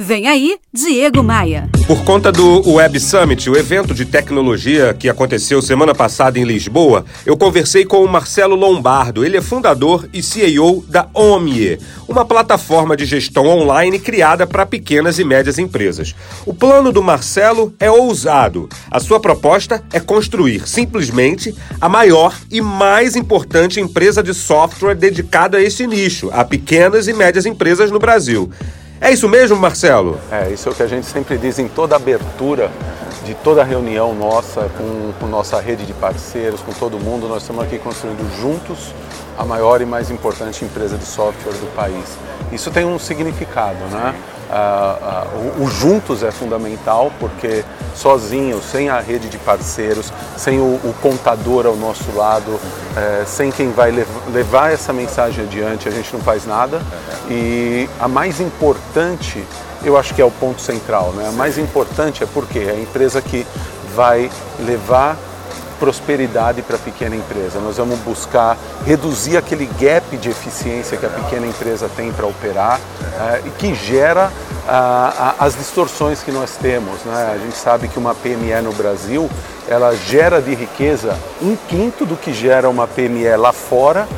Vem aí, Diego Maia. Por conta do Web Summit, o evento de tecnologia que aconteceu semana passada em Lisboa, eu conversei com o Marcelo Lombardo. Ele é fundador e CEO da Omie, uma plataforma de gestão online criada para pequenas e médias empresas. O plano do Marcelo é ousado. A sua proposta é construir simplesmente a maior e mais importante empresa de software dedicada a esse nicho, a pequenas e médias empresas no Brasil. É isso mesmo, Marcelo? É, isso é o que a gente sempre diz em toda abertura de toda reunião nossa, com, com nossa rede de parceiros, com todo mundo. Nós estamos aqui construindo juntos a maior e mais importante empresa de software do país. Isso tem um significado, né? Ah, ah, o, o, juntos é fundamental porque sozinho, sem a rede de parceiros, sem o, o contador ao nosso lado, é, sem quem vai lev levar essa mensagem adiante, a gente não faz nada. E a mais importante, eu acho que é o ponto central, né? A mais importante é porque é a empresa que vai levar prosperidade para a pequena empresa. Nós vamos buscar reduzir aquele gap de eficiência que a pequena empresa tem para operar uh, e que gera uh, as distorções que nós temos. Né? A gente sabe que uma PME no Brasil ela gera de riqueza um quinto do que gera uma PME lá fora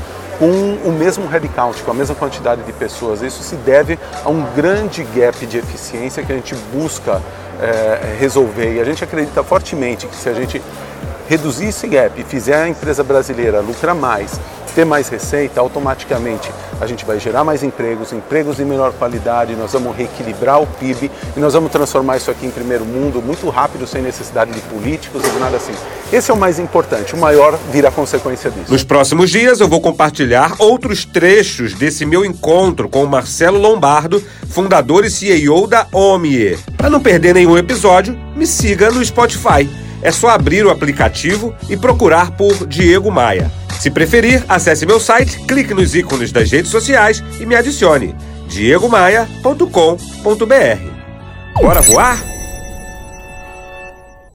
com o mesmo headcount, com a mesma quantidade de pessoas. Isso se deve a um grande gap de eficiência que a gente busca é, resolver. E a gente acredita fortemente que se a gente reduzir esse gap e fizer a empresa brasileira lucrar mais, ter mais receita, automaticamente a gente vai gerar mais empregos, empregos de melhor qualidade, nós vamos reequilibrar o PIB e nós vamos transformar isso aqui em primeiro mundo muito rápido, sem necessidade de políticos e nada assim. Esse é o mais importante, o maior vira consequência disso. Nos próximos dias eu vou compartilhar outros trechos desse meu encontro com o Marcelo Lombardo, fundador e CEO da OMIE. Para não perder nenhum episódio, me siga no Spotify. É só abrir o aplicativo e procurar por Diego Maia. Se preferir, acesse meu site, clique nos ícones das redes sociais e me adicione diegomaia.com.br. Bora voar?